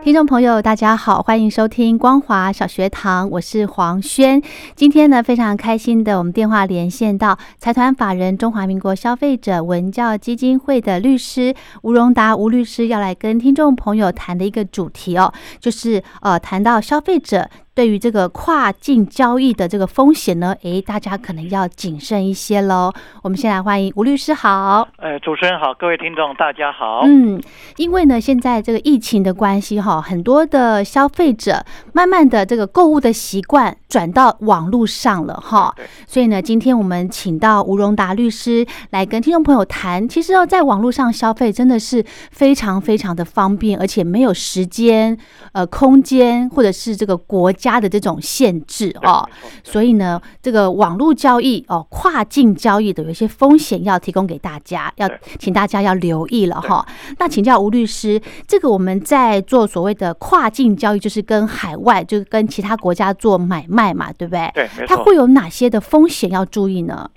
听众朋友，大家好，欢迎收听光华小学堂，我是黄轩。今天呢，非常开心的，我们电话连线到财团法人中华民国消费者文教基金会的律师吴荣达吴律师，要来跟听众朋友谈的一个主题哦，就是呃，谈到消费者。对于这个跨境交易的这个风险呢，诶，大家可能要谨慎一些喽。我们先来欢迎吴律师，好。呃，主持人好，各位听众大家好。嗯，因为呢，现在这个疫情的关系哈，很多的消费者慢慢的这个购物的习惯转到网络上了哈。所以呢，今天我们请到吴荣达律师来跟听众朋友谈，其实要在网络上消费真的是非常非常的方便，而且没有时间、呃空间或者是这个国家。家的这种限制哦，所以呢，这个网络交易哦，跨境交易的有一些风险要提供给大家，要请大家要留意了哈。那请教吴律师，这个我们在做所谓的跨境交易，就是跟海外，就是跟其他国家做买卖嘛，对不对？对，它会有哪些的风险要注意呢？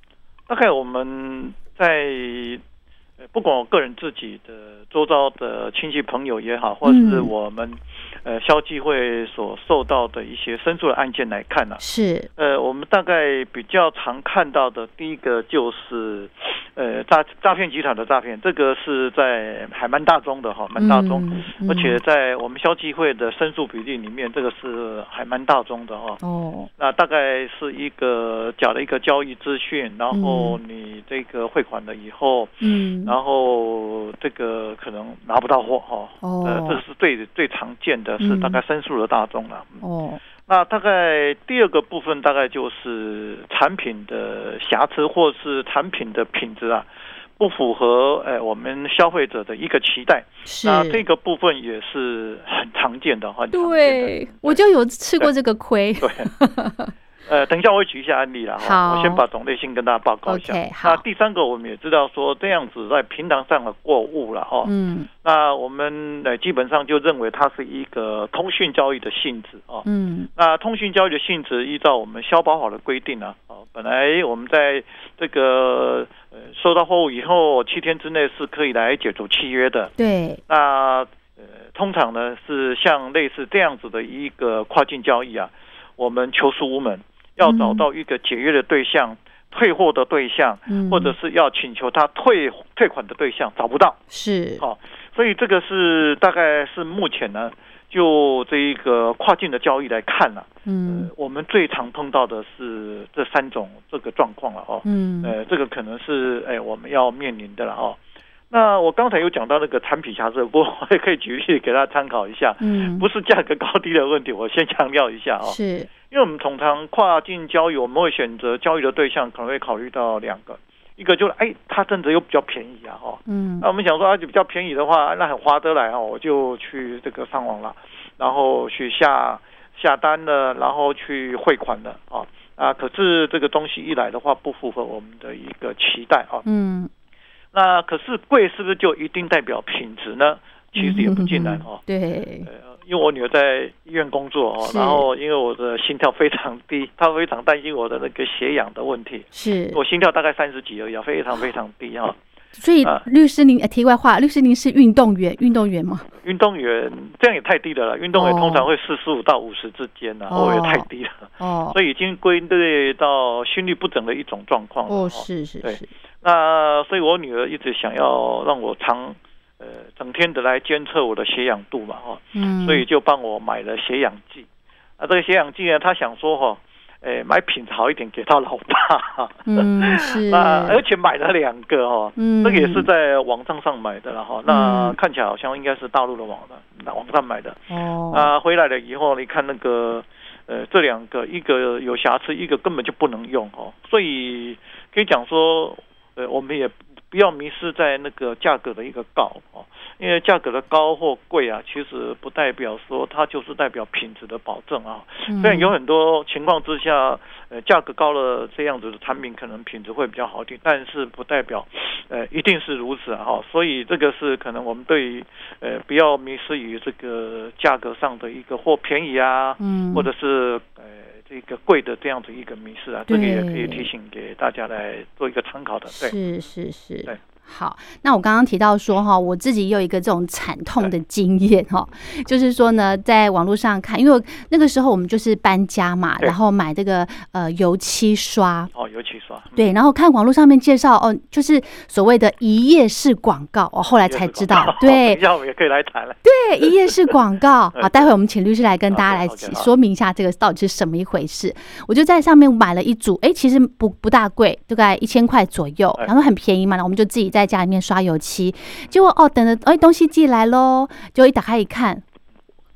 大概我们在不管我个人自己的周遭的亲戚朋友也好，或者是我们。呃，消基会所受到的一些申诉的案件来看呢，是呃，我们大概比较常看到的第一个就是，呃，诈诈骗集团的诈骗，这个是在还蛮大宗的哈，蛮大宗，而且在我们消基会的申诉比例里面，这个是还蛮大宗的哈。哦，那大概是一个假的一个交易资讯，然后你这个汇款了以后，嗯，然后这个可能拿不到货哈，哦，呃，这是最最常见的。是大概申诉的大众了。哦，那大概第二个部分大概就是产品的瑕疵，或是产品的品质啊，不符合哎我们消费者的一个期待。是，那这个部分也是很常见的哈。对，我就有吃过这个亏。对。呃，等一下我会举一下案例了哈，我先把种类性跟大家报告一下。那第三个，我们也知道说这样子在平台上的过物了哈，嗯，那我们呃基本上就认为它是一个通讯交易的性质啊，嗯，那通讯交易的性质依照我们消保法的规定呢，哦，本来我们在这个呃收到货物以后七天之内是可以来解除契约的，对，那呃通常呢是像类似这样子的一个跨境交易啊，我们求赎无门。要找到一个解约的对象、退货的对象，或者是要请求他退退款的对象，找不到。是，哦，所以这个是大概是目前呢，就这一个跨境的交易来看呢，嗯，我们最常碰到的是这三种这个状况了哦，嗯，呃，这个可能是哎我们要面临的了哦。那我刚才有讲到那个产品瑕疵，不过我也可以举例给大家参考一下，嗯，不是价格高低的问题，我先强调一下哦，是。因为我们通常跨境交易，我们会选择交易的对象，可能会考虑到两个，一个就是哎，它真的又比较便宜啊，哈，嗯，那我们想说啊，就比较便宜的话，那很划得来哦，我就去这个上网了，然后去下下单了，然后去汇款了，啊啊，可是这个东西一来的话，不符合我们的一个期待啊，嗯，那可是贵是不是就一定代表品质呢？其实也不尽然哦，对。因为我女儿在医院工作哦，然后因为我的心跳非常低，她非常担心我的那个血氧的问题。是我心跳大概三十几而已，非常非常低哈。所以律师您，题外话，律师您是运动员，运动员吗？运动员这样也太低了了，运动员通常会四十五到五十之间呢，哦，也太低了。哦，所以已经归类到心律不整的一种状况了。哦，是是是。那所以我女儿一直想要让我常。呃，整天的来监测我的血氧度嘛，哈，嗯，所以就帮我买了血氧计。啊，这个血氧计呢，她想说哈，诶，买品质好一点给他老爸，嗯，是。啊，而且买了两个哈，嗯，这个也是在网站上买的了哈，那看起来好像应该是大陆的网站网站买的，哦，啊，回来了以后你看那个，呃，这两个一个有瑕疵，一个根本就不能用哦，所以可以讲说，呃，我们也。不要迷失在那个价格的一个高啊，因为价格的高或贵啊，其实不代表说它就是代表品质的保证啊。虽然有很多情况之下，呃，价格高了这样子的产品可能品质会比较好点，但是不代表呃一定是如此哈。所以这个是可能我们对于呃不要迷失于这个价格上的一个或便宜啊，嗯，或者是呃。一个贵的这样子一个迷失啊，这个也可以提醒给大家来做一个参考的。对，是是是。对，好，那我刚刚提到说哈，我自己有一个这种惨痛的经验哈，就是说呢，在网络上看，因为那个时候我们就是搬家嘛，然后买这个呃油漆刷哦，油漆刷。对，然后看网络上面介绍哦，就是所谓的一页式广告，我后来才知道，对，要我也可以来谈了，对，一页式广告。啊，待会我们请律师来跟大家来说明一下这个到底是什么一回事。我就在上面买了一组，哎，其实不不大贵，大概一千块左右，然后很便宜嘛，那我们就自己在家里面刷油漆。结果哦，等着哎，东西寄来喽，就一打开一看，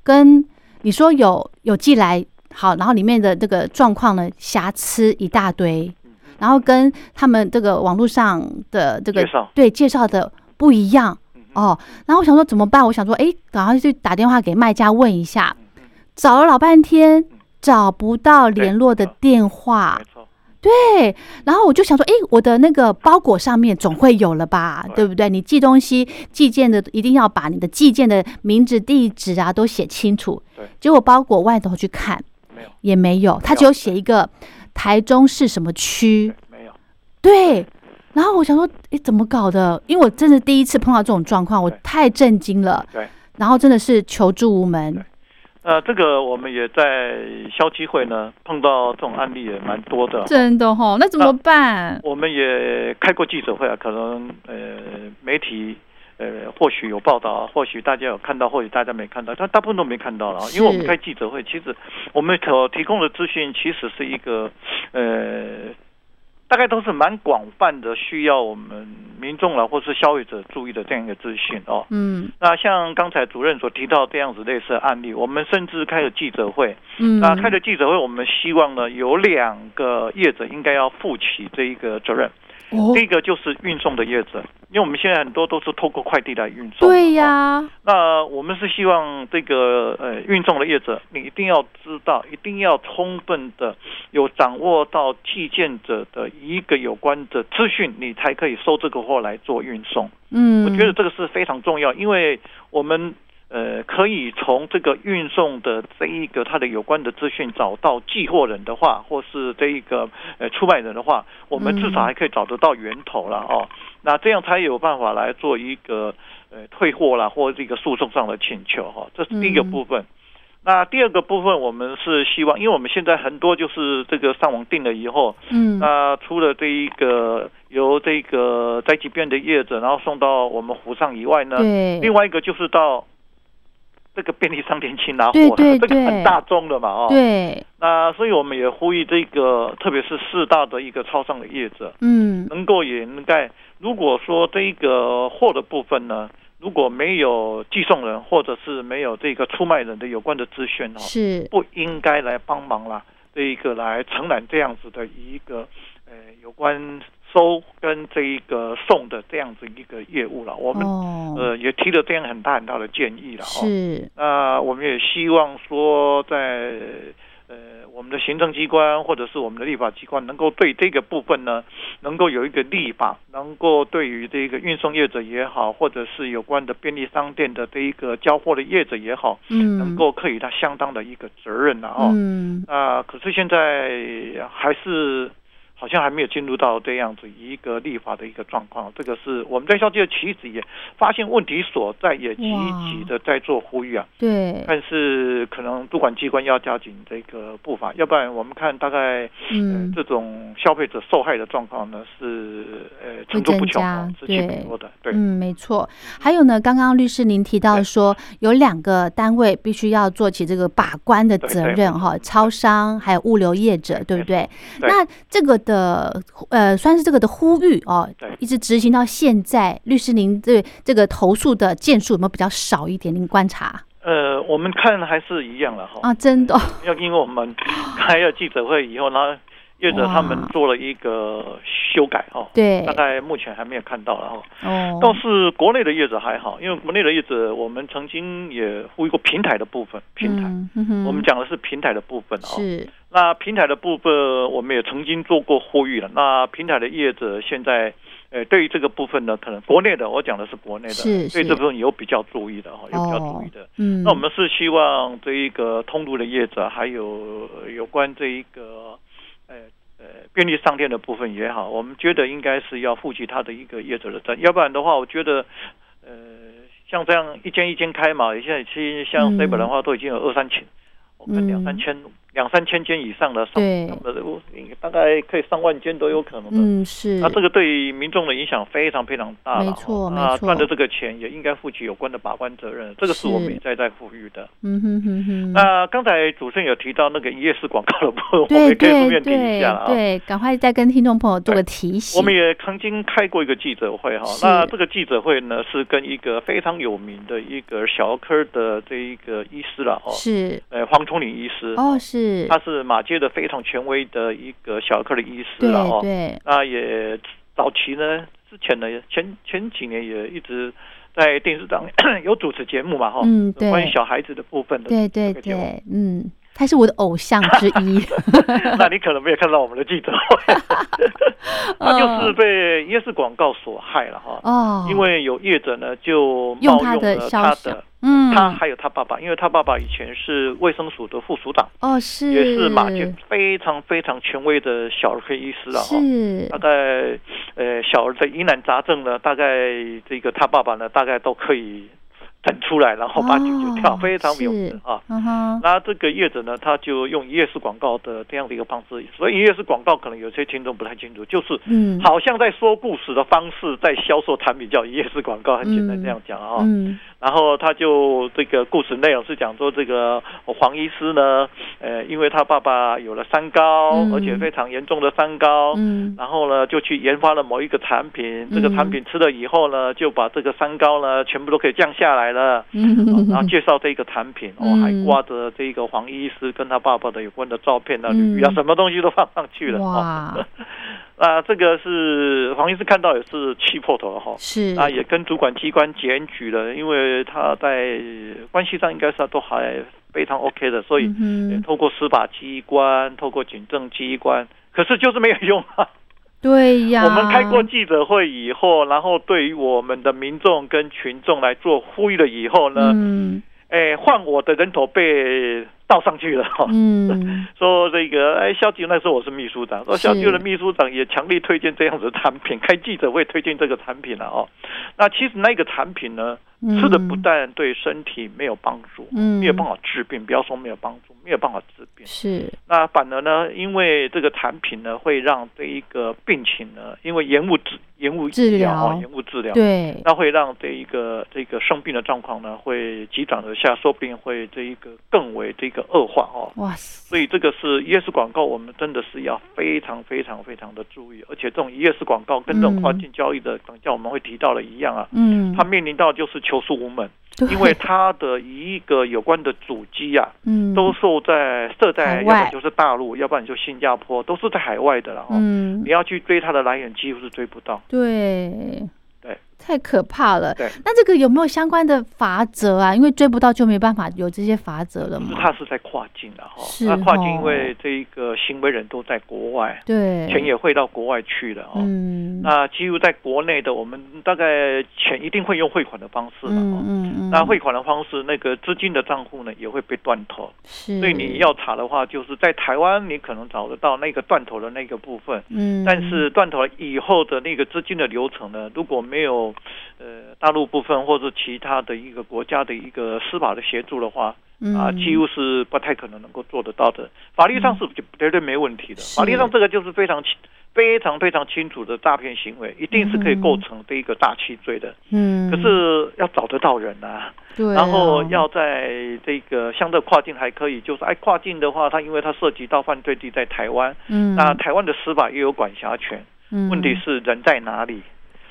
跟你说有有寄来好，然后里面的这个状况呢，瑕疵一大堆，然后跟他们这个网络上的这个对介绍的不一样哦。然后我想说怎么办？我想说，哎，赶快去打电话给卖家问一下，找了老半天。找不到联络的电话，对，然后我就想说，哎，我的那个包裹上面总会有了吧，对不对？你寄东西寄件的一定要把你的寄件的名字、地址啊都写清楚。对，结果包裹外头去看，没有，也没有，他只有写一个台中市什么区，没有。对，然后我想说，哎，怎么搞的？因为我真的第一次碰到这种状况，我太震惊了。对，然后真的是求助无门。呃，这个我们也在消基会呢碰到这种案例也蛮多的，真的哈，那怎么办？我们也开过记者会啊，可能呃媒体呃或许有报道，或许大家有看到，或许大家没看到，但大部分都没看到了，因为我们开记者会，其实我们所提供的资讯其实是一个呃。大概都是蛮广泛的，需要我们民众了或是消费者注意的这样一个资讯哦。嗯，那像刚才主任所提到这样子类似的案例，我们甚至开了记者会。嗯，那开了记者会，我们希望呢有两个业者应该要负起这一个责任。第一个就是运送的业者，因为我们现在很多都是透过快递来运送。对呀。那我们是希望这个呃运送的业者，你一定要知道，一定要充分的有掌握到寄件者的一个有关的资讯，你才可以收这个货来做运送。嗯，我觉得这个是非常重要，因为我们。呃，可以从这个运送的这一个它的有关的资讯找到寄货人的话，或是这一个呃出卖人的话，我们至少还可以找得到源头了哦。那这样才有办法来做一个呃退货啦，或这个诉讼上的请求哈。这是第一个部分。那第二个部分，我们是希望，因为我们现在很多就是这个上网订了以后，嗯，那除了这一个由这个宅急便的业者，然后送到我们湖上以外呢，另外一个就是到。这个便利商店去拿货，这个很大众的嘛，哦，对，那所以我们也呼吁这个，特别是四大的一个超商的业者，嗯，能够也应该，如果说这一个货的部分呢，如果没有寄送人或者是没有这个出卖人的有关的资讯哦，是。不应该来帮忙啦，这一个来承揽这样子的一个呃有关。收跟这一个送的这样子一个业务了，我们呃也提了这样很大很大的建议了。是，那我们也希望说，在呃我们的行政机关或者是我们的立法机关，能够对这个部分呢，能够有一个立法，能够对于这个运送业者也好，或者是有关的便利商店的这一个交货的业者也好，嗯，能够可以他相当的一个责任了哦。嗯，啊，可是现在还是。好像还没有进入到这样子一个立法的一个状况，这个是我们在消界其实也发现问题所在，也积极的在做呼吁啊。对，但是可能主管机关要加紧这个步伐，要不然我们看大概嗯这种消费者受害的状况呢是呃层出不穷啊，是挺多的。对，嗯，没错。还有呢，刚刚律师您提到说有两个单位必须要做起这个把关的责任哈，超商还有物流业者，对不对？那这个。的呃，算是这个的呼吁哦，一直执行到现在。律师，您对这个投诉的件数有没有比较少一点？您观察？呃，我们看还是一样了哈。啊，真的？要因为我们开了记者会以后呢。业者他们做了一个修改哦，对，大概目前还没有看到了哈。哦，倒是国内的业者还好，因为国内的业者我们曾经也呼吁过平台的部分，平台，我们讲的是平台的部分啊。是，那平台的部分我们也曾经做过呼吁了。那平台的业者现在，呃，对于这个部分呢，可能国内的我讲的是国内的，是，对这部分有比较注意的哈，有比较注意的。嗯，那我们是希望这一个通路的业者，还有有关这一个。便利商店的部分也好，我们觉得应该是要负起他的一个业者的责任，要不然的话，我觉得呃像这样一间一间开嘛，现在其实像 seven 的话都已经有二三千，我看两三千。两三千间以上的，对，大概可以上万间都有可能的。嗯，是。那这个对于民众的影响非常非常大没错，没错。赚的这个钱也应该负起有关的把关责任，这个是我们一再在呼吁的。嗯哼哼哼。那刚才主持人有提到那个一页式广告的部分，我们也可以顺便提一下啊。对，赶快再跟听众朋友做个提醒。我们也曾经开过一个记者会哈，那这个记者会呢是跟一个非常有名的一个小儿科的这一个医师了哦，是，呃，黄崇林医师。哦，是。他是马。界的非常权威的一个小儿科的医师了哦，那也早期呢，之前呢，前前几年也一直在电视上 有主持节目嘛哈，嗯，关于小孩子的部分的，对对对，嗯，他是我的偶像之一，那你可能没有看到我们的记者，他就是被夜市广告所害了哈，哦，因为有业者呢就冒用了他的。嗯，他还有他爸爸，因为他爸爸以前是卫生署的副署长，哦，是，也是马街非常非常权威的小儿科医师了哈。是，大概呃小儿的疑难杂症呢，大概这个他爸爸呢，大概都可以。整出来，然后把九九跳，非常有名啊。那这个业者呢，他就用一页式广告的这样的一个方式，所以一页式广告可能有些听众不太清楚，就是嗯，好像在说故事的方式在销售产品，叫一页式广告，很简单这样讲啊。嗯然后他就这个故事内容是讲说，这个黄医师呢，呃，因为他爸爸有了三高，而且非常严重的三高，嗯，然后呢就去研发了某一个产品，这个产品吃了以后呢，就把这个三高呢全部都可以降下来了，嗯，然后介绍这个产品，哦，还挂着这个黄医师跟他爸爸的有关的照片啊、履历啊，什么东西都放上去了，哇。啊，这个是黄医师看到也是气破头了哈，是。啊，也跟主管机关检举了，因为他在关系上应该是都还非常 OK 的，所以透过司法机关，透过警政机关，可是就是没有用啊。对呀，我们开过记者会以后，然后对于我们的民众跟群众来做呼吁了以后呢，嗯，哎，换我的人头被。倒上去了哈，说这个哎，肖局那时候我是秘书长，说肖局的秘书长也强力推荐这样子的产品，开记者会推荐这个产品了哦。那其实那个产品呢，吃的不但对身体没有帮助，没有办法治病，不要说没有帮助，没有办法治病。是。那反而呢，因为这个产品呢，会让这一个病情呢，因为延误治延误治疗啊，延误治疗，对，那会让这一个这个生病的状况呢，会急转而下，说不定会这一个更为这。个恶化哦，哇塞！所以这个是一页式广告，我们真的是要非常非常非常的注意。而且这种一页式广告跟这种跨境交易的等下我们会提到的一样啊，嗯，它面临到就是求诉无门，因为它的一个有关的主机啊，嗯，都受在设在，要不然就是大陆，要不然就新加坡，都是在海外的了，嗯，你要去追它的来源，几乎是追不到，对。对，太可怕了。对，那这个有没有相关的法则啊？因为追不到就没办法有这些法则了嘛。他是在跨境的哈，那跨境因为这一个行为人都在国外，对，钱也汇到国外去了哦。嗯，那几乎在国内的，我们大概钱一定会用汇款的方式的哦。嗯嗯。那汇款的方式，那个资金的账户呢也会被断头。是。所以你要查的话，就是在台湾，你可能找得到那个断头的那个部分。嗯。但是断头以后的那个资金的流程呢，如果没有，呃，大陆部分或者其他的一个国家的一个司法的协助的话，啊，几乎是不太可能能够做得到的。法律上是绝对没问题的，法律上这个就是非常清、非常非常清楚的诈骗行为，一定是可以构成这一个大欺罪的。嗯，可是要找得到人啊，对，然后要在这个相对跨境还可以，就是哎，跨境的话，它因为它涉及到犯罪地在台湾，嗯，那台湾的司法也有管辖权，嗯，问题是人在哪里？嗯，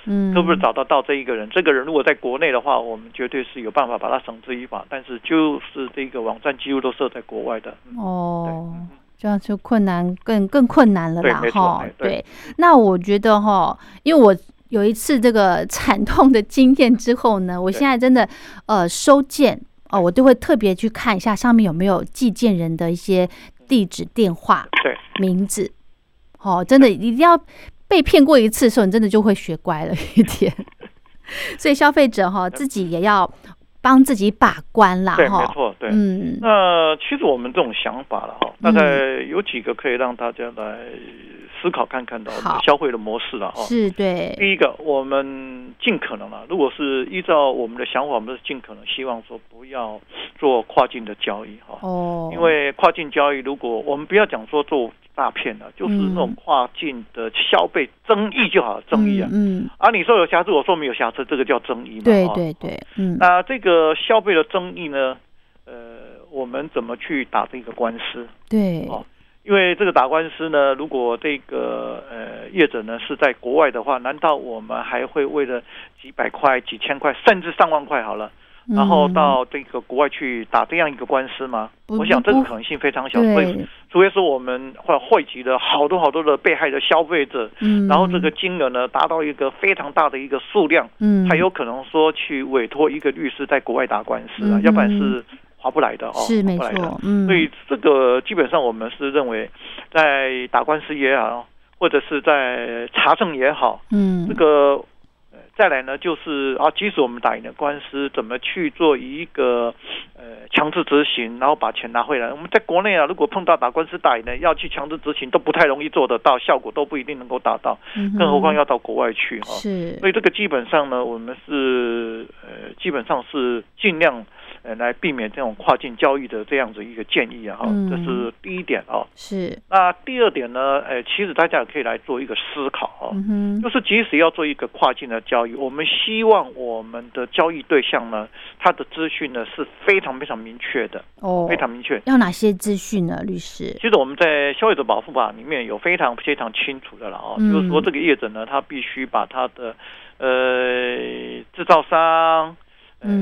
是不是找得到这一个人？这个人如果在国内的话，我们绝对是有办法把他绳之以法。但是就是这个网站几乎都设在国外的哦，这样就困难更更困难了啦哈。对，那我觉得哈，因为我有一次这个惨痛的经验之后呢，我现在真的呃收件哦，我都会特别去看一下上面有没有寄件人的一些地址、电话、对名字。哦，真的一定要。被骗过一次的时候，你真的就会学乖了一点。所以消费者哈自己也要帮自己把关啦，对，没错，对，嗯，那其实我们这种想法了哈，大概有几个可以让大家来思考看看的消费的模式了哈，是对，第一个，我们尽可能了，如果是依照我们的想法，我们是尽可能希望说不要做跨境的交易哈，哦，因为跨境交易，如果我们不要讲说做。诈骗的，就是那种跨境的消费争议就好，争议啊。嗯。啊，你说有瑕疵，我说没有瑕疵，这个叫争议嘛？对对对。嗯。那这个消费的争议呢？呃，我们怎么去打这个官司？对。哦，因为这个打官司呢，如果这个呃业者呢是在国外的话，难道我们还会为了几百块、几千块，甚至上万块好了？然后到这个国外去打这样一个官司吗？我想这个可能性非常小。所以，除非说我们会汇集了好多好多的被害的消费者，然后这个金额呢达到一个非常大的一个数量，才有可能说去委托一个律师在国外打官司啊，要不然是划不来的哦。是没错，所以这个基本上我们是认为，在打官司也好，或者是在查证也好，嗯，这个。再来呢，就是啊，即使我们打赢了官司，怎么去做一个呃强制执行，然后把钱拿回来？我们在国内啊，如果碰到打官司打赢了，要去强制执行都不太容易做得到，效果都不一定能够达到，更何况要到国外去哈。是，所以这个基本上呢，我们是呃，基本上是尽量。呃，来避免这种跨境交易的这样子一个建议啊，哈，这是第一点啊。是。那第二点呢？呃，其实大家也可以来做一个思考哦，就是即使要做一个跨境的交易，我们希望我们的交易对象呢，他的资讯呢是非常非常明确的哦，非常明确。要哪些资讯呢，律师？其实我们在消费者保护法里面有非常非常清楚的了啊，就是说这个业者呢，他必须把他的呃制造商。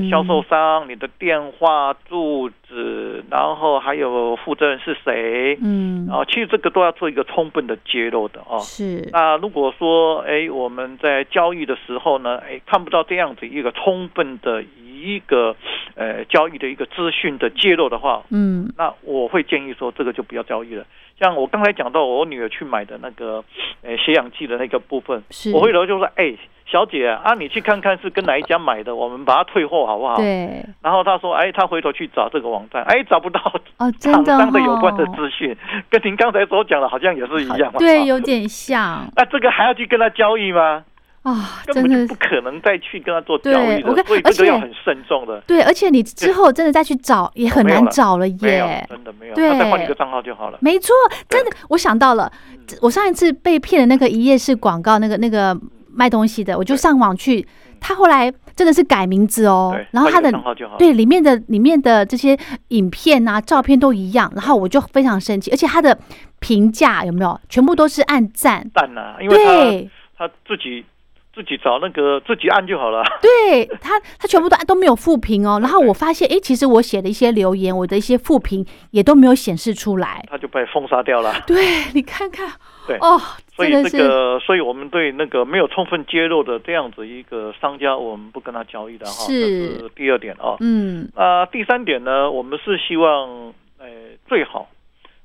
销售商，你的电话、住址，然后还有负责人是谁？嗯，然后其实这个都要做一个充分的揭露的哦。是。那如果说，哎，我们在交易的时候呢，哎，看不到这样子一个充分的一个呃交易的一个资讯的揭露的话，嗯，那我会建议说，这个就不要交易了。像我刚才讲到我女儿去买的那个呃血氧计的那个部分，我回头就说，哎。小姐啊，你去看看是跟哪一家买的，我们把它退货好不好？对。然后他说，哎，他回头去找这个网站，哎，找不到哦，厂商的有关的资讯，跟您刚才所讲的好像也是一样。对，有点像。那这个还要去跟他交易吗？啊，根本就不可能再去跟他做交易的，所以这个要很慎重的。对，而且你之后真的再去找也很难找了耶。真的没有，对，再换一个账号就好了。没错，真的，我想到了，我上一次被骗的那个一页式广告，那个那个。卖东西的，我就上网去，他后来真的是改名字哦，然后他的对里面的里面的这些影片啊、照片都一样，然后我就非常生气，而且他的评价有没有全部都是按赞赞啊？因为他他自己自己找那个自己按就好了。对 他他全部都都没有复评哦，然后我发现哎，其实我写的一些留言，我的一些复评也都没有显示出来，他就被封杀掉了。对你看看。对哦，所以这个，所以我们对那个没有充分揭露的这样子一个商家，我们不跟他交易的哈。是。是第二点啊。嗯。啊，第三点呢，我们是希望，呃，最好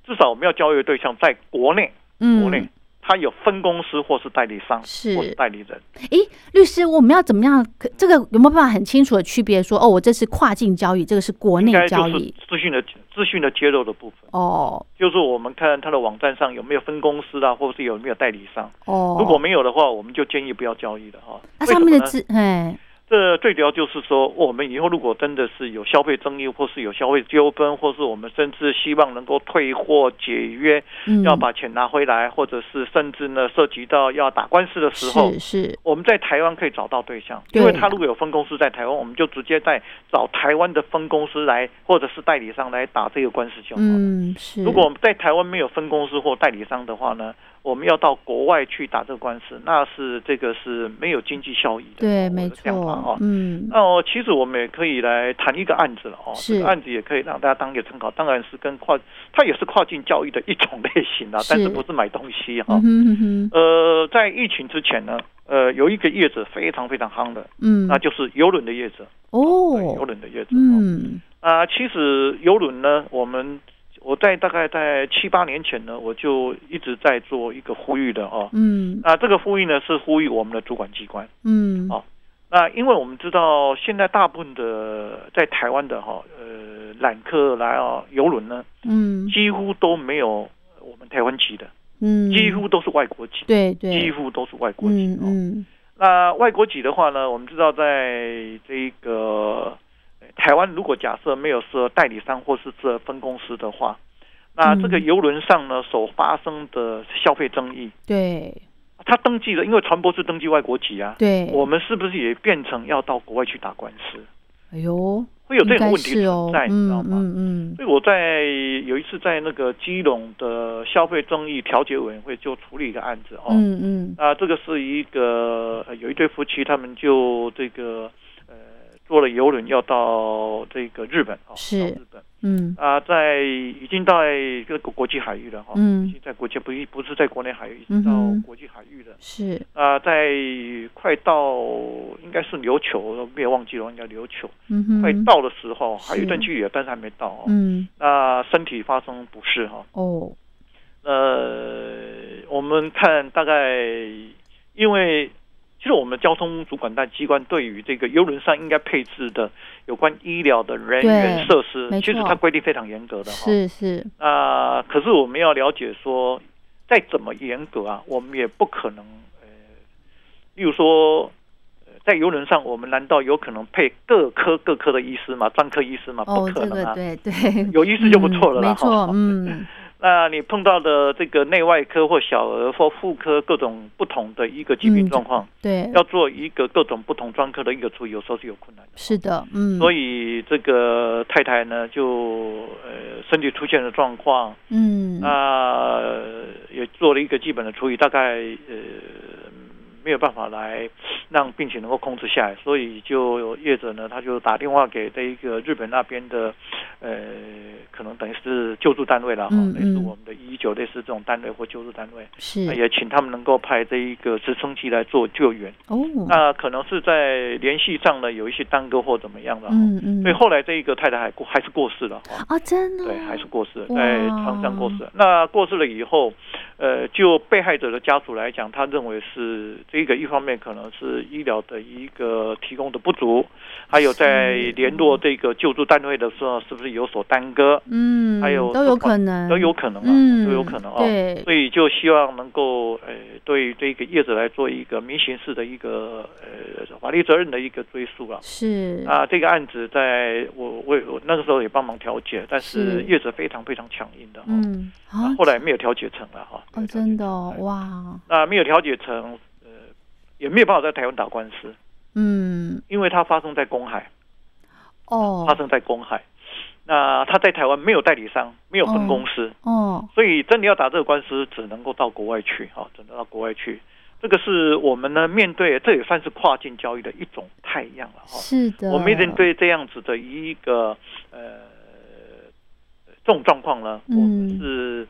至少我们要交易的对象在国内，国内。他有分公司或是代理商，是或代理人。诶，律师，我们要怎么样？这个有没有办法很清楚的区别？说哦，我这是跨境交易，这个是国内交易。资讯的资讯的揭露的部分哦，就是我们看他的网站上有没有分公司啊，或者是有没有代理商哦。如果没有的话，我们就建议不要交易的哈。那上面的资，哎。这最主要就是说，我们以后如果真的是有消费争议，或是有消费纠纷，或是我们甚至希望能够退货解约，要把钱拿回来，或者是甚至呢涉及到要打官司的时候，是是，我们在台湾可以找到对象，因为他如果有分公司在台湾，我们就直接在找台湾的分公司来，或者是代理商来打这个官司就好了。嗯，是。如果我们在台湾没有分公司或代理商的话呢？我们要到国外去打这个官司，那是这个是没有经济效益的。对，没错。哦，嗯，那其实我们也可以来谈一个案子了哦。这个。案子也可以让大家当一个参考，当然是跟跨，它也是跨境教育的一种类型啊，但是不是买东西哈。嗯呃，在疫情之前呢，呃，有一个业者非常非常夯的，嗯，那就是游轮的业者。哦。游轮的业者。嗯。啊，其实游轮呢，我们。我在大概在七八年前呢，我就一直在做一个呼吁的哦。嗯。啊，这个呼吁呢是呼吁我们的主管机关。嗯。哦，那因为我们知道，现在大部分的在台湾的哈，呃，揽客来啊游轮呢，嗯，几乎都没有我们台湾籍的，嗯，几乎都是外国籍，对对，几乎都是外国籍。嗯，那外国籍的话呢，我们知道，在这个台湾，如果假设没有设代理商或是设分公司的话。那这个游轮上呢，所发生的消费争议，对，他登记了，因为船舶是登记外国籍啊，对，我们是不是也变成要到国外去打官司？哎呦，会有这个问题存在，你知道吗？嗯嗯。所以我在有一次在那个基隆的消费争议调解委员会就处理一个案子哦，嗯嗯，啊，这个是一个有一对夫妻，他们就这个。坐了游轮要到这个日本啊，是日本，嗯。啊，在已经到这个国际海域了哈，嗯，已经在国际不不是在国内海域，已经到国际海域了，是。啊，在快到应该是琉球，没有忘记了，应该琉球，嗯哼，快到的时候还有一段距离，但是还没到哦，嗯，那身体发生不适哈，哦，呃，我们看大概因为。其实我们交通主管机关对于这个游轮上应该配置的有关医疗的人员设施，其实它规定非常严格的哈。是是啊，可是我们要了解说，再怎么严格啊，我们也不可能呃，例如说，在游轮上，我们难道有可能配各科各科的医师吗？专科医师吗？不可能啊！对对，有医师就不错了啦。没错，嗯。那你碰到的这个内外科或小儿或妇科各种不同的一个疾病状况，对，要做一个各种不同专科的一个处理，有时候是有困难的。是的，嗯。所以这个太太呢，就呃身体出现了状况，嗯，那也做了一个基本的处理，大概呃。没有办法来让病情能够控制下来，所以就业者呢，他就打电话给这一个日本那边的，呃，可能等于是救助单位了哈，类似我们的一九类似这种单位或救助单位，是也请他们能够派这一个直升机来做救援。哦，那可能是在联系上呢有一些耽搁或怎么样的，嗯嗯，所以后来这一个太太还过还是过世了哈。啊，真的？对，还是过世了，在床上过世。那过世了以后，呃，就被害者的家属来讲，他认为是这。一个一方面可能是医疗的一个提供的不足，还有在联络这个救助单位的时候，是不是有所耽搁？嗯，还有都有可能，都有可能啊，都有可能啊。对，所以就希望能够呃，对这个业者来做一个民刑事的一个呃法律责任的一个追溯啊。是啊，这个案子在我我我那个时候也帮忙调解，但是业者非常非常强硬的，嗯，后来没有调解成了哈。哦，真的哇，那没有调解成。也没有办法在台湾打官司，嗯，因为它发生在公海，哦，发生在公海，那他在台湾没有代理商，没有分公司，哦，所以真的要打这个官司，只能够到国外去，哈，只能到国外去。这个是我们呢面对，这也算是跨境交易的一种太阳了，哈，是的。我们面对这样子的一个呃这种状况呢，我们是。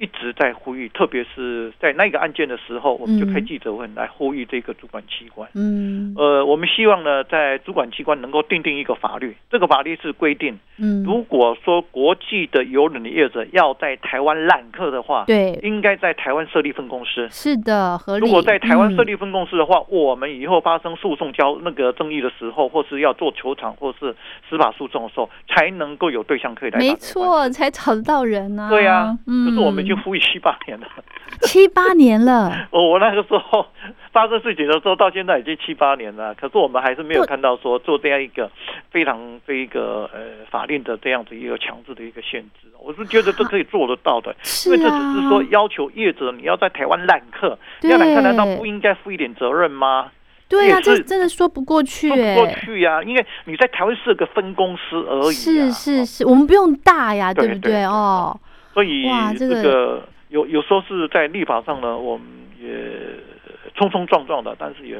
一直在呼吁，特别是在那个案件的时候，我们就开记者会来呼吁这个主管机关。嗯，呃，我们希望呢，在主管机关能够定定一个法律，这个法律是规定，嗯，如果说国际的游轮的业者要在台湾揽客的话，对，应该在台湾设立分公司。是的，合理。如果在台湾设立分公司的话，我们以后发生诉讼交那个争议的时候，或是要做球场或是司法诉讼的时候，才能够有对象可以来。没错，才找得到人呢。对呀，嗯，可是我们。就服役七八年了，七八年了。哦，我那个时候发生事情的时候，到现在已经七八年了。可是我们还是没有看到说做这样一个非常这一个呃法令的这样子一个强制的一个限制。我是觉得这可以做得到的，因为这只是说要求业者你要在台湾揽客，要揽客难道不应该负一点责任吗？对呀，这真的说不过去，说不过去呀。因为你在台湾是个分公司而已，是是是，我们不用大呀，对不对？哦。所以这个有有时候是在立法上呢，我们也冲冲撞撞的，但是也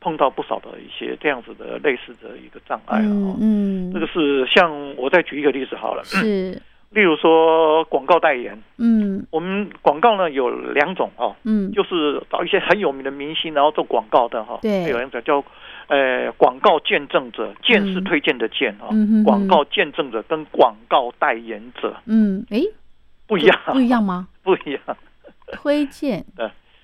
碰到不少的一些这样子的类似的一个障碍了。嗯，这个是像我再举一个例子好了，是，例如说广告代言。嗯，我们广告呢有两种哦，嗯，就是找一些很有名的明星，然后做广告的哈。对，有两种叫呃广告见证者，见是推荐的见哈，广告见证者跟广告代言者。嗯，哎。不一样，不一样吗？不一样。推荐，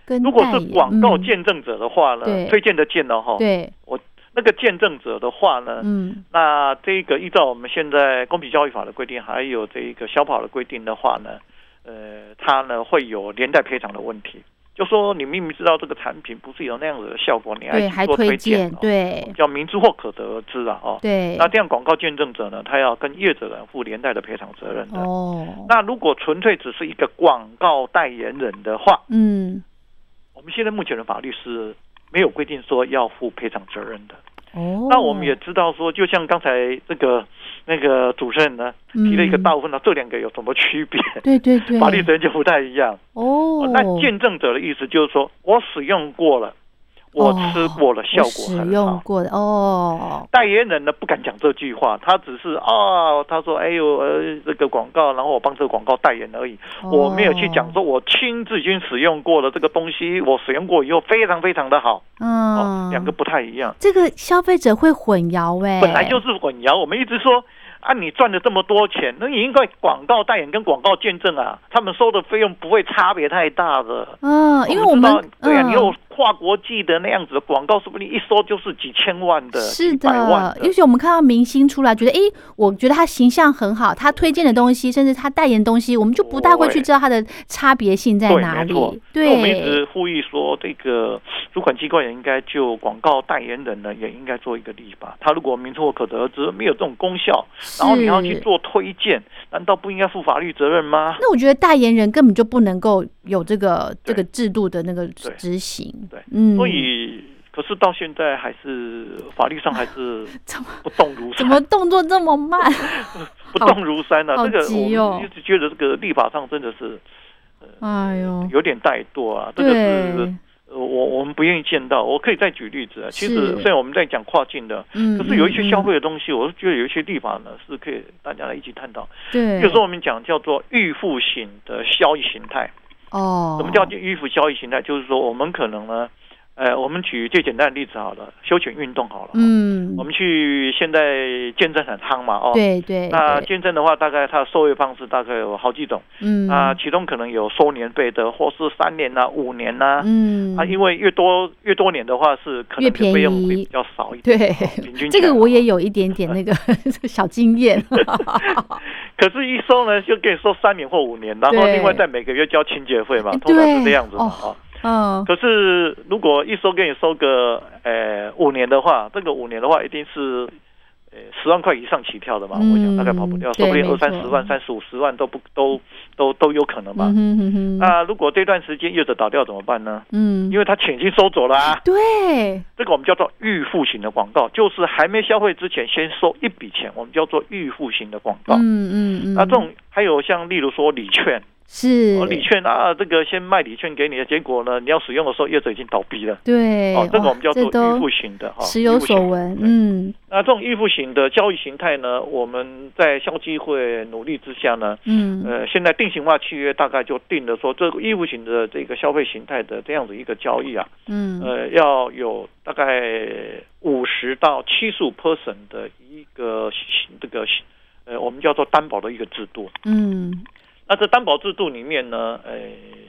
跟，如果是广告见证者的话呢，推荐的荐了哈，对，我那个见证者的话呢，嗯，那这个依照我们现在公平交易法的规定，还有这个小跑的规定的话呢，呃，它呢会有连带赔偿的问题。就说你明明知道这个产品不是有那样子的效果，你还做推荐，对，叫明知或可得而知啊，哦，对。那这样广告见证者呢，他要跟业者人负连带的赔偿责任的。哦。那如果纯粹只是一个广告代言人的话，嗯，我们现在目前的法律是没有规定说要负赔偿责任的。哦。那我们也知道说，就像刚才这个。那个主持人呢提了一个大部分呢，这两个有什么区别？对对对，法律责任就不太一样。哦，那见证者的意思就是说我使用过了。我吃过了，效果很好。使用过的哦。代言人呢不敢讲这句话，他只是啊，他说：“哎呦，呃，这个广告，然后我帮这个广告代言而已。”我没有去讲说，我亲自已经使用过了这个东西，我使用过以后非常非常的好。嗯，两个不太一样。这个消费者会混淆哎，本来就是混淆。我们一直说。啊，你赚了这么多钱，那你应该广告代言跟广告见证啊，他们收的费用不会差别太大的。嗯，因为我们对啊，你有跨国际的那样子的广告，说不定一收就是几千万的，是的。尤其我们看到明星出来，觉得哎，我觉得他形象很好，他推荐的东西，甚至他代言东西，我们就不大会去知道他的差别性在哪里。对，我们一直呼吁说，这个主管机构也应该就广告代言人呢，也应该做一个立法。他如果明错可得而知，没有这种功效。然后你要去做推荐，难道不应该负法律责任吗？那我觉得代言人根本就不能够有这个这个制度的那个执行。对，嗯，所以可是到现在还是法律上还是 不动如山，怎么动作这么慢？不动如山呢？这个我一直觉得这个立法上真的是，哎呦，有点怠惰啊。这个是。我我们不愿意见到，我可以再举例子啊。其实虽然我们在讲跨境的，可是有一些消费的东西，我是觉得有一些地方呢是可以大家来一起探讨。对，比如说我们讲叫做预付型的交易形态。哦，什么叫预付交易形态？就是说我们可能呢。呃，我们举最简单的例子好了，休闲运动好了。嗯，我们去现在健身很夯嘛，哦，对对。那健身的话，大概它的收费方式大概有好几种。嗯，啊，其中可能有收年费的，或是三年呐、五年呐。嗯，啊，因为越多越多年的话，是可能费用会比较少一点。对，平均这个我也有一点点那个 小经验。可是，一收呢，就给你收三年或五年，然后另外再每个月交清洁费嘛，通常是这样子的啊。嗯，可是如果一收给你收个呃五年的话，这个五年的话一定是呃十万块以上起跳的嘛，我想大概跑不掉，说不定二三十万、三十五十万都不都都都有可能嘛。那如果这段时间业者倒掉怎么办呢？嗯，因为他钱已经收走了啊。对，这个我们叫做预付型的广告，就是还没消费之前先收一笔钱，我们叫做预付型的广告。嗯嗯嗯。那这种还有像例如说礼券。是礼券啊，这个先卖礼券给你的结果呢，你要使用的时候业者已经倒闭了。对，哦，这个我们叫做预付型的哈，时有所闻。嗯，那这种预付型的交易形态呢，我们在消基会努力之下呢，嗯，呃，现在定型化契约大概就定了说，这个预付型的这个消费形态的这样子一个交易啊，嗯，呃，要有大概五十到七十五 percent 的一个这个呃，我们叫做担保的一个制度。嗯。那这担保制度里面呢，呃，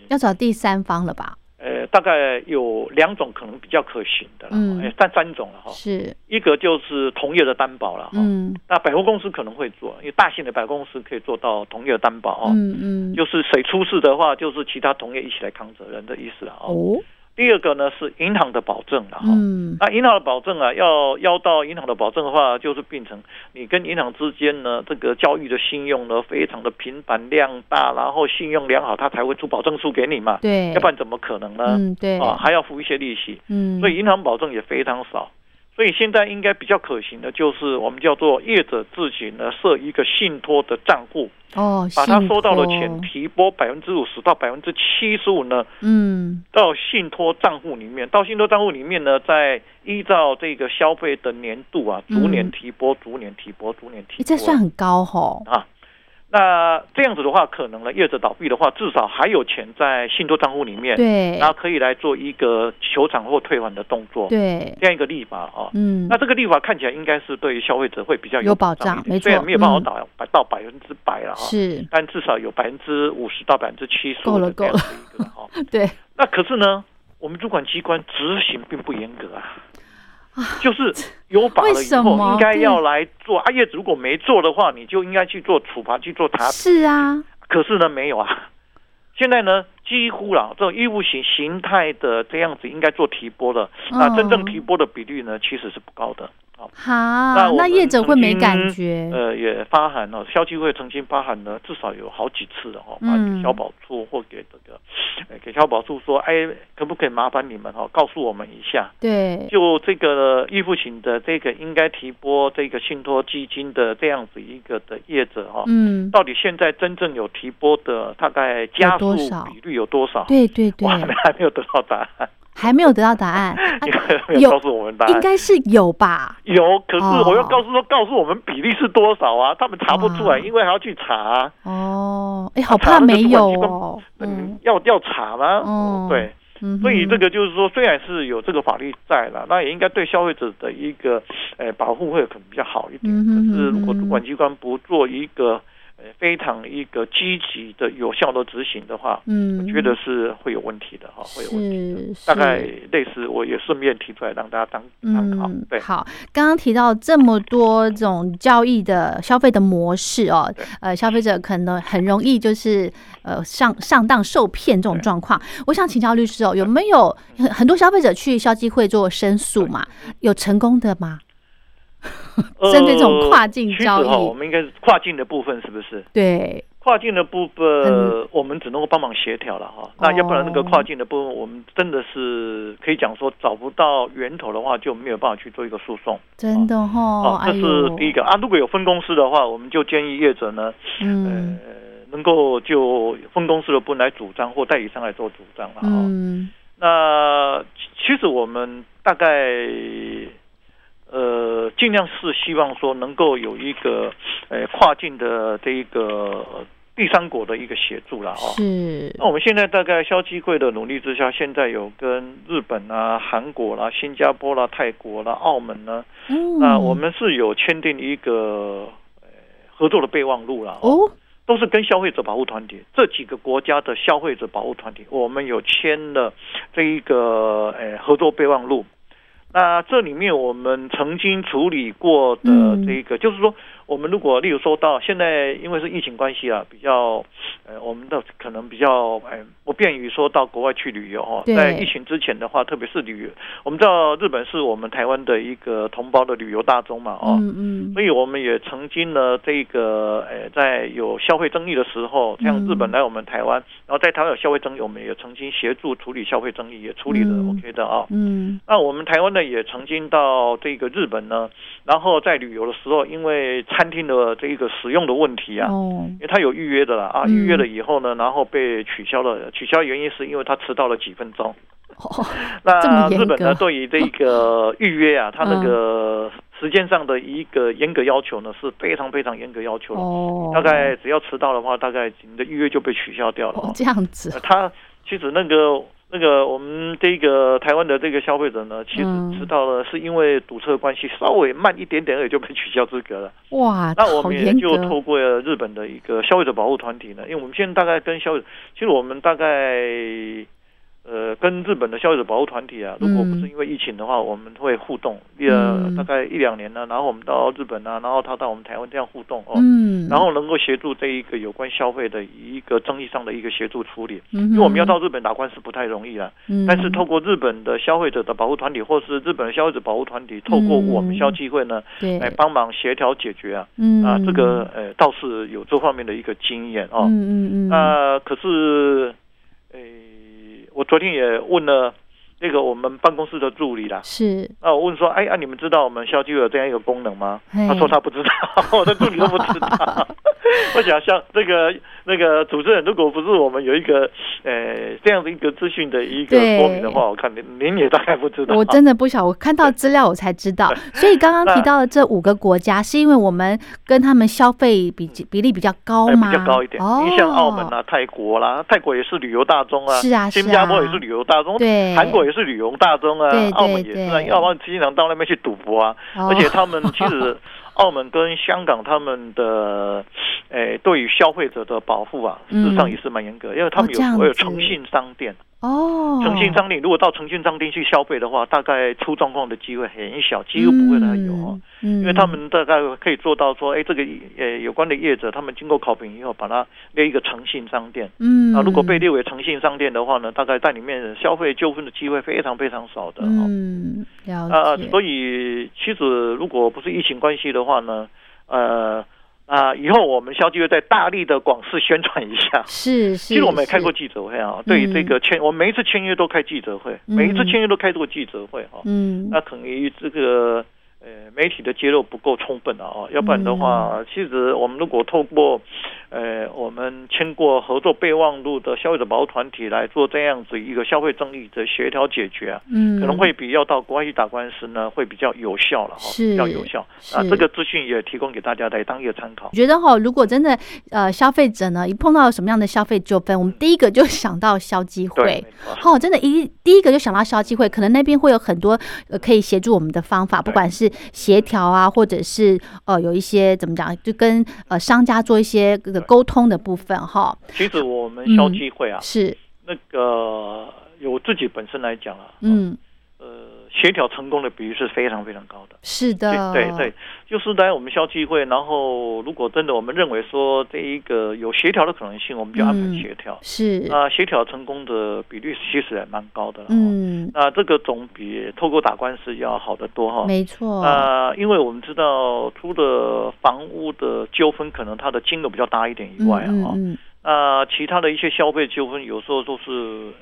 要找第三方了吧？呃，大概有两种可能比较可行的，嗯，三三种了哈。是一个就是同业的担保了哈。嗯，那百货公司可能会做，因为大型的百货公司可以做到同业的担保啊。嗯嗯，就是谁出事的话，就是其他同业一起来扛责任的意思了哦。第二个呢是银行的保证了哈，那银行的保证啊，要要到银行的保证的话，就是变成你跟银行之间呢，这个交易的信用呢非常的频繁量大，然后信用良好，他才会出保证书给你嘛，对，要不然怎么可能呢？嗯，对，啊，还要付一些利息，嗯，所以银行保证也非常少。所以现在应该比较可行的，就是我们叫做业者自己呢设一个信托的账户，哦，把他收到的钱提拨百分之五十到百分之七十五呢，嗯，到信托账户里面，到信托账户里面呢，再依照这个消费的年度啊，逐年提拨，逐年提拨，逐年提拨，这算很高吼。啊。那这样子的话，可能呢，业者倒闭的话，至少还有钱在信托账户里面，对，然后可以来做一个求偿或退还的动作，对，这样一个立法啊，嗯，那这个立法看起来应该是对于消费者会比较有保障，没错，虽然没有办法到百到百分之百了哈，是，但至少有百分之五十到百分之七十够了够了，哈，对。那可是呢，我们主管机关执行并不严格啊。就是有把了以后，应该要来做。阿叶子如果没做的话，你就应该去做处罚，去做查。是啊，可是呢，没有啊。现在呢，几乎啦这种义务形形态的这样子，应该做提拨的，那真正提拨的比率呢，其实是不高的。好，那那业者会没感觉？呃，也发函了，消基会曾经发函了，至少有好几次的哈，发给消保处或给这个，给消保处说，哎，可不可以麻烦你们哈，告诉我们一下？对，就这个预付型的这个应该提拨这个信托基金的这样子一个的业者哈，嗯，到底现在真正有提拨的大概加速比率有多少？对对对，我还没有得到答案。还没有得到答案，有告诉我们答案，应该是有吧？有，可是我要告诉说，告诉我们比例是多少啊？他们查不出来，因为还要去查。哦，哎，好怕没有哦。嗯，要要查吗？哦，对，所以这个就是说，虽然是有这个法律在了，那也应该对消费者的一个呃保护会可能比较好一点。可是如果主管机关不做一个。非常一个积极的、有效的执行的话，嗯，我觉得是会有问题的哈，会有问题。大概类似，我也顺便提出来让大家当参考。对，好，刚刚提到这么多种交易的消费的模式哦，呃，消费者可能很容易就是呃上上当受骗这种状况。我想请教律师哦，有没有很多消费者去消基会做申诉嘛？有成功的吗？针对这种跨境交易，我们应该是跨境的部分，是不是？对，跨境的部分，我们只能够帮忙协调了哈。那要不然那个跨境的部分，我们真的是可以讲说找不到源头的话，就没有办法去做一个诉讼。真的哈，这是第一个啊。如果有分公司的话，我们就建议业者呢，呃，能够就分公司的部分来主张，或代理商来做主张了哈。那其实我们大概。呃，尽量是希望说能够有一个呃跨境的这一个第三国的一个协助了哦。是。那我们现在大概消基会的努力之下，现在有跟日本啊、韩国啦、新加坡啦、泰国啦、澳门呢，那我们是有签订一个合作的备忘录了哦。都是跟消费者保护团体这几个国家的消费者保护团体，我们有签了这一个呃合作备忘录。那这里面我们曾经处理过的这个，就是说。我们如果例如说到现在，因为是疫情关系啊，比较呃，我们的可能比较哎不便于说到国外去旅游哦。在疫情之前的话，特别是旅游，我们知道日本是我们台湾的一个同胞的旅游大宗嘛，哦，嗯嗯，所以我们也曾经呢，这个呃，在有消费争议的时候，像日本来我们台湾，然后在台湾有消费争议，我们也曾经协助处理消费争议，也处理的 OK 的啊。嗯，那我们台湾呢，也曾经到这个日本呢，然后在旅游的时候，因为餐厅的这一个使用的问题啊，因为他有预约的啦啊，预约了以后呢，然后被取消了。取消原因是因为他迟到了几分钟。那日本呢，对于这个预约啊，他那个时间上的一个严格要求呢，是非常非常严格要求的。大概只要迟到的话，大概你的预约就被取消掉了。这样子，他其实那个。那个我们这个台湾的这个消费者呢，其实知道了，是因为堵车关系，稍微慢一点点也就被取消资格了。哇，那我们也就透过日本的一个消费者保护团体呢，因为我们现在大概跟消费者，其实我们大概。呃，跟日本的消费者保护团体啊，如果不是因为疫情的话，我们会互动，呃，大概一两年呢，然后我们到日本啊，然后他到我们台湾这样互动哦，然后能够协助这一个有关消费的一个争议上的一个协助处理，因为我们要到日本打官司不太容易啊，但是透过日本的消费者的保护团体，或是日本的消费者保护团体，透过我们消基会呢，来帮忙协调解决啊，啊，这个呃倒是有这方面的一个经验哦，那可是，呃。我昨天也问了那个我们办公室的助理啦，是那，我问说，哎啊，你们知道我们消基有这样一个功能吗？他说他不知道，我的助理都不知道。我想像这个那个主持人，如果不是我们有一个呃这样的一个资讯的一个说明的话，我看您您也大概不知道。我真的不晓，我看到资料我才知道。所以刚刚提到的这五个国家，是因为我们跟他们消费比比例比较高吗？比较高一点。你像澳门啊、泰国啦，泰国也是旅游大宗啊，是啊，新加坡也是旅游大宗，对，韩国也是旅游大宗啊，澳门也是啊，要不然经常到那边去赌博啊，而且他们其实。澳门跟香港他们的诶，对于消费者的保护啊，事实上也是蛮严格，因为他们有所有诚信商店。哦，诚信商店如果到诚信商店去消费的话，大概出状况的机会很小，几乎不会太有哦。嗯，因为他们大概可以做到说，哎，这个呃有关的业者，他们经过考评以后，把它列一个诚信商店。嗯，啊，如果被列为诚信商店的话呢，大概在里面消费纠纷的机会非常非常少的。嗯，了解。啊，所以其实如果不是疫情关系的话呢，呃。啊，以后我们消基会再大力的广式宣传一下。是是，其实我们也开过记者会啊，对于这个签，我们每一次签约都开记者会，每一次签约都开过记者会哈。嗯，那可能于这个。呃，媒体的揭露不够充分啊，哦，要不然的话，其实我们如果透过，呃，我们签过合作备忘录的消费者保护团体来做这样子一个消费争议的协调解决啊，嗯，可能会比要到国外去打官司呢，会比较有效了哈，是，比较有效。啊。这个资讯也提供给大家来当一个参考。我觉得哈，如果真的呃，消费者呢一碰到什么样的消费纠纷，我们第一个就想到消基会，哦，真的，一第一个就想到消基会，可能那边会有很多呃可以协助我们的方法，不管是协调啊，或者是呃有一些怎么讲，就跟呃商家做一些个沟通的部分哈。其实我们消基会啊，是那个有自己本身来讲啊，嗯。协调成功的比率是非常非常高的，是的，对对，就是在我们消基会，然后如果真的我们认为说这一个有协调的可能性，我们就安排协调，是。啊，协调成功的比率其实也蛮高的，嗯，那这个总比透过打官司要好得多哈，没错，啊，因为我们知道除了房屋的纠纷，可能它的金额比较大一点以外啊。啊，其他的一些消费纠纷，有时候都是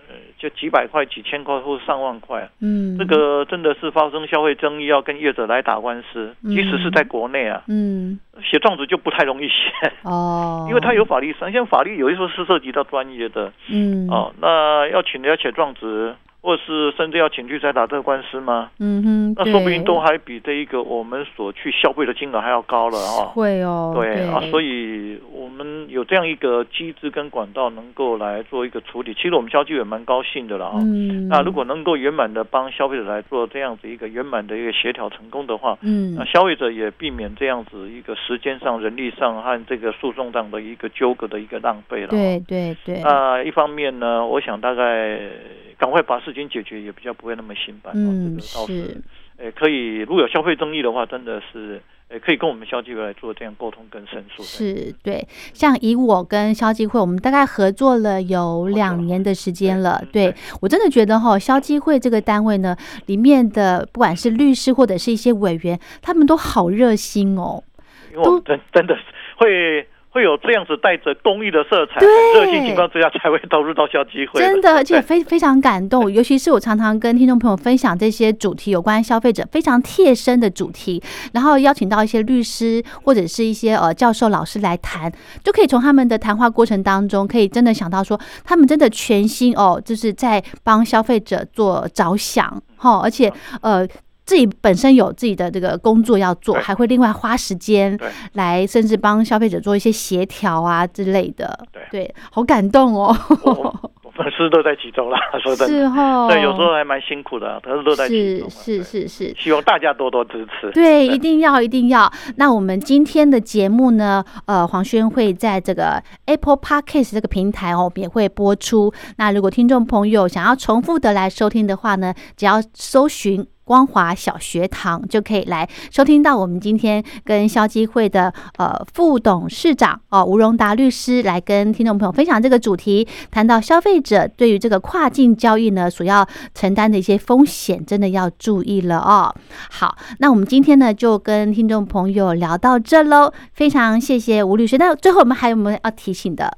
呃，就几百块、几千块或上万块。嗯，这个真的是发生消费争议，要跟业者来打官司，即使是在国内啊，嗯，写状子就不太容易写。哦，因为他有法律上，像法律有一时候是涉及到专业的，嗯，哦，那要请人家写状子。或是甚至要请去才打这个官司吗？嗯哼，那说不定都还比这一个我们所去消费的金额还要高了啊！会哦，对啊，所以我们有这样一个机制跟管道，能够来做一个处理。其实我们消基也蛮高兴的了啊。嗯，那如果能够圆满的帮消费者来做这样子一个圆满的一个协调成功的话，嗯，那消费者也避免这样子一个时间上、人力上和这个诉讼上的一个纠葛的一个浪费了。对对对。那，一方面呢，我想大概。赶快把事情解决，也比较不会那么心烦。嗯，是，诶，可以，如果有消费争议的话，真的是，诶，可以跟我们消基会来做这样沟通跟申诉。是对，像以我跟消基会，我们大概合作了有两年的时间了。对我真的觉得哈，消基会这个单位呢，里面的不管是律师或者是一些委员，他们都好热心哦，都真真的会。会有这样子带着公益的色彩、热心情况之下，才会投入到消基会。真的，而且非非常感动。尤其是我常常跟听众朋友分享这些主题，有关消费者非常贴身的主题，然后邀请到一些律师或者是一些呃教授老师来谈，就可以从他们的谈话过程当中，可以真的想到说，他们真的全心哦，就是在帮消费者做着想哈，而且呃。自己本身有自己的这个工作要做，还会另外花时间来，甚至帮消费者做一些协调啊之类的。对，好感动哦。粉丝都在其中啦，说的是哈，对，有时候还蛮辛苦的，可是都在其中。是是是是，希望大家多多支持。对，一定要一定要。那我们今天的节目呢，呃，黄轩会在这个 Apple Podcast 这个平台哦，也会播出。那如果听众朋友想要重复的来收听的话呢，只要搜寻。光华小学堂就可以来收听到我们今天跟消基会的呃副董事长哦吴荣达律师来跟听众朋友分享这个主题，谈到消费者对于这个跨境交易呢所要承担的一些风险，真的要注意了哦。好，那我们今天呢就跟听众朋友聊到这喽，非常谢谢吴律师。那最后我们还有没有要提醒的？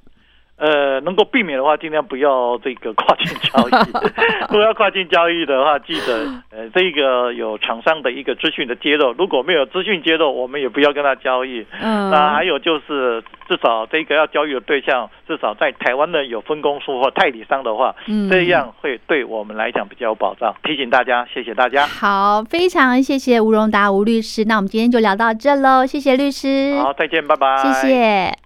呃，能够避免的话，尽量不要这个跨境交易。如果要跨境交易的话，记得呃，这个有厂商的一个资讯的揭露。如果没有资讯揭露，我们也不要跟他交易。嗯。那还有就是，至少这个要交易的对象，至少在台湾的有分公司或代理商的话，嗯，这样会对我们来讲比较有保障。提醒大家，谢谢大家。好，非常谢谢吴荣达吴律师。那我们今天就聊到这喽，谢谢律师。好，再见，拜拜。谢谢。